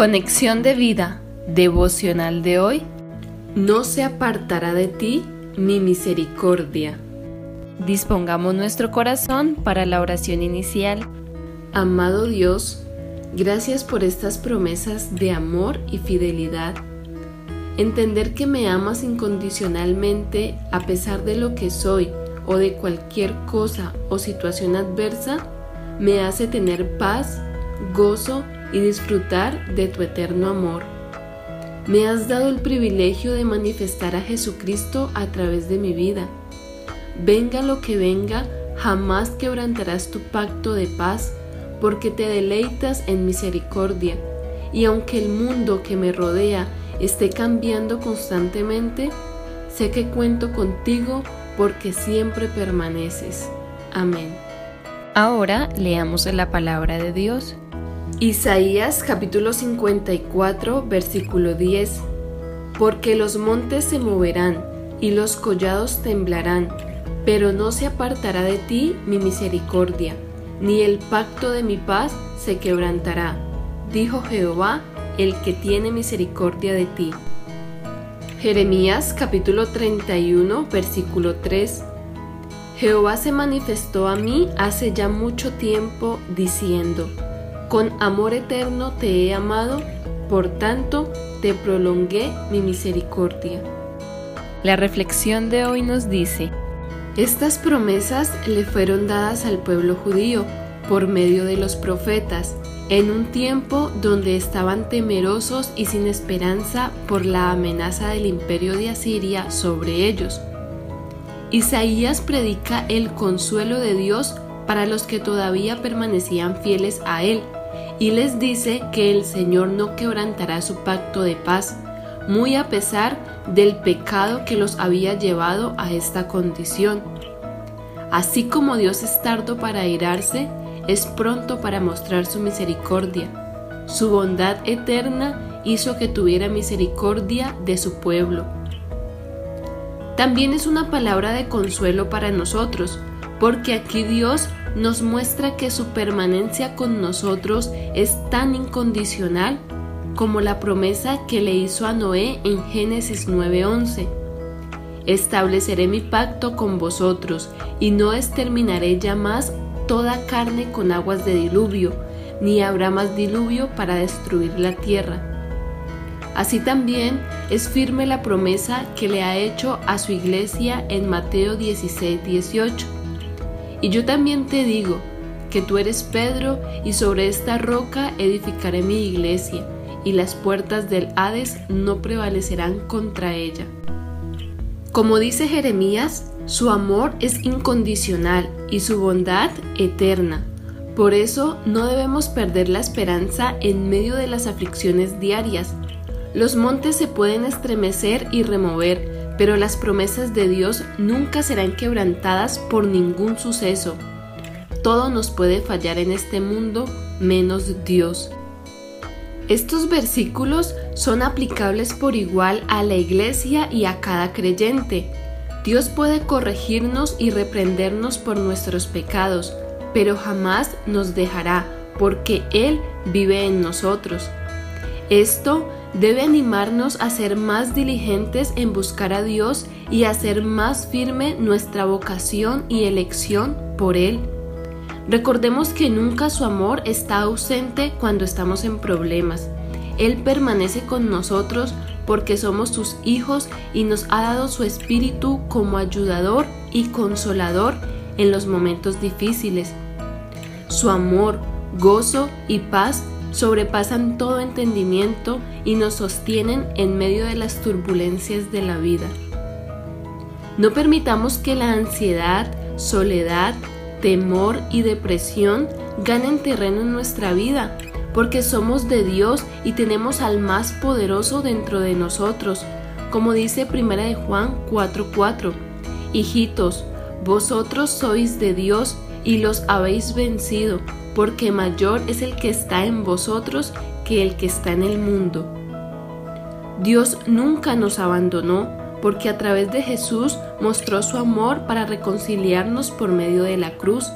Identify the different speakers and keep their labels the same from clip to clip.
Speaker 1: Conexión de vida devocional de hoy. No se apartará de ti mi misericordia. Dispongamos nuestro corazón para la oración inicial. Amado Dios, gracias por estas promesas de amor y fidelidad. Entender que me amas incondicionalmente a pesar de lo que soy o de cualquier cosa o situación adversa me hace tener paz, gozo y disfrutar de tu eterno amor. Me has dado el privilegio de manifestar a Jesucristo a través de mi vida. Venga lo que venga, jamás quebrantarás tu pacto de paz, porque te deleitas en misericordia. Y aunque el mundo que me rodea esté cambiando constantemente, sé que cuento contigo porque siempre permaneces. Amén. Ahora leamos la palabra de Dios. Isaías capítulo 54 versículo 10 Porque los montes se moverán y los collados temblarán, pero no se apartará de ti mi misericordia, ni el pacto de mi paz se quebrantará, dijo Jehová, el que tiene misericordia de ti. Jeremías capítulo 31 versículo 3 Jehová se manifestó a mí hace ya mucho tiempo diciendo, con amor eterno te he amado, por tanto te prolongué mi misericordia. La reflexión de hoy nos dice, estas promesas le fueron dadas al pueblo judío por medio de los profetas, en un tiempo donde estaban temerosos y sin esperanza por la amenaza del imperio de Asiria sobre ellos. Isaías predica el consuelo de Dios para los que todavía permanecían fieles a Él y les dice que el Señor no quebrantará su pacto de paz, muy a pesar del pecado que los había llevado a esta condición. Así como Dios es tardo para irarse, es pronto para mostrar su misericordia. Su bondad eterna hizo que tuviera misericordia de su pueblo. También es una palabra de consuelo para nosotros, porque aquí Dios nos muestra que su permanencia con nosotros es tan incondicional como la promesa que le hizo a Noé en Génesis 9:11. Estableceré mi pacto con vosotros y no exterminaré ya más toda carne con aguas de diluvio, ni habrá más diluvio para destruir la tierra. Así también es firme la promesa que le ha hecho a su iglesia en Mateo 16:18 y yo también te digo que tú eres Pedro y sobre esta roca edificaré mi iglesia y las puertas del Hades no prevalecerán contra ella. Como dice Jeremías, su amor es incondicional y su bondad eterna. Por eso no debemos perder la esperanza en medio de las aflicciones diarias. Los montes se pueden estremecer y remover, pero las promesas de Dios nunca serán quebrantadas por ningún suceso. Todo nos puede fallar en este mundo menos Dios. Estos versículos son aplicables por igual a la iglesia y a cada creyente. Dios puede corregirnos y reprendernos por nuestros pecados, pero jamás nos dejará porque Él vive en nosotros. Esto debe animarnos a ser más diligentes en buscar a Dios y a hacer más firme nuestra vocación y elección por Él. Recordemos que nunca su amor está ausente cuando estamos en problemas. Él permanece con nosotros porque somos sus hijos y nos ha dado su espíritu como ayudador y consolador en los momentos difíciles. Su amor, gozo y paz sobrepasan todo entendimiento y nos sostienen en medio de las turbulencias de la vida. No permitamos que la ansiedad, soledad, temor y depresión ganen terreno en nuestra vida, porque somos de Dios y tenemos al más poderoso dentro de nosotros, como dice 1 de Juan 4:4. Hijitos, vosotros sois de Dios y los habéis vencido porque mayor es el que está en vosotros que el que está en el mundo. Dios nunca nos abandonó porque a través de Jesús mostró su amor para reconciliarnos por medio de la cruz,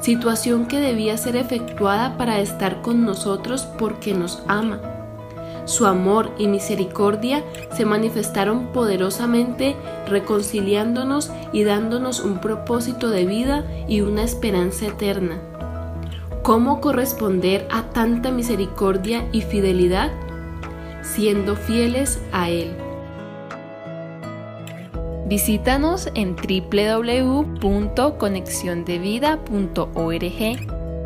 Speaker 1: situación que debía ser efectuada para estar con nosotros porque nos ama. Su amor y misericordia se manifestaron poderosamente reconciliándonos y dándonos un propósito de vida y una esperanza eterna. ¿Cómo corresponder a tanta misericordia y fidelidad? Siendo fieles a Él.
Speaker 2: Visítanos en www.conexiondevida.org.